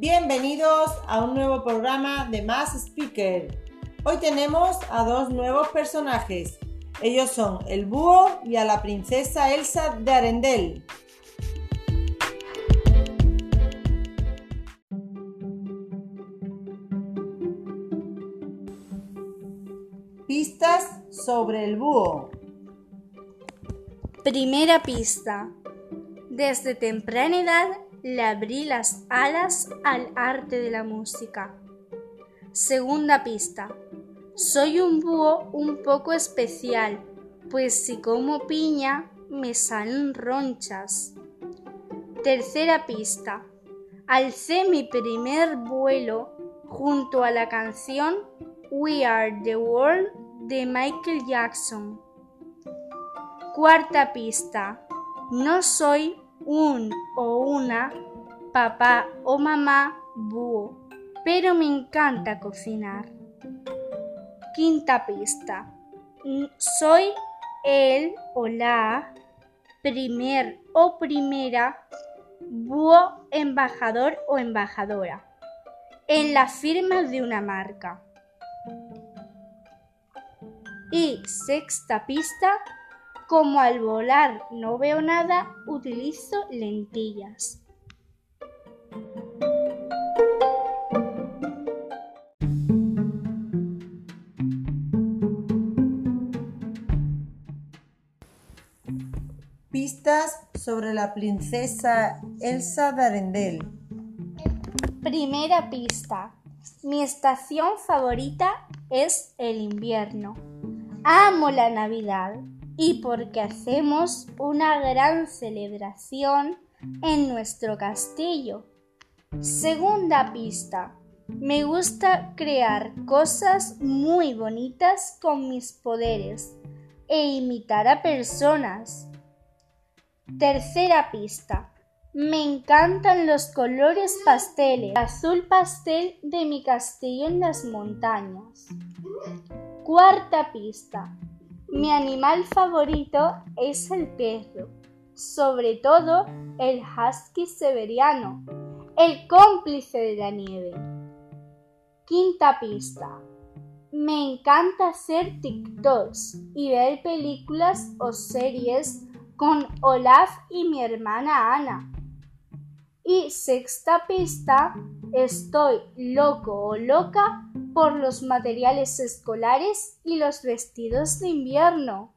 Bienvenidos a un nuevo programa de Más Speaker. Hoy tenemos a dos nuevos personajes. Ellos son el búho y a la princesa Elsa de Arendel. Pistas sobre el búho. Primera pista. Desde temprana edad le abrí las alas al arte de la música. Segunda pista. Soy un búho un poco especial, pues si como piña me salen ronchas. Tercera pista. Alcé mi primer vuelo junto a la canción We Are the World de Michael Jackson. Cuarta pista. No soy un o una papá o mamá búho, pero me encanta cocinar. Quinta pista. Soy el o la primer o primera búho embajador o embajadora en la firma de una marca. Y sexta pista, como al volar no veo nada, utilizo lentillas. Pistas sobre la princesa Elsa de Arendel. Primera pista. Mi estación favorita es el invierno. Amo la Navidad y porque hacemos una gran celebración en nuestro castillo. Segunda pista. Me gusta crear cosas muy bonitas con mis poderes e imitar a personas. Tercera pista. Me encantan los colores pasteles. Azul pastel de mi castillo en las montañas. Cuarta pista. Mi animal favorito es el perro, sobre todo el husky severiano, el cómplice de la nieve. Quinta pista. Me encanta hacer TikToks y ver películas o series con Olaf y mi hermana Ana. Y sexta pista, estoy loco o loca por los materiales escolares y los vestidos de invierno.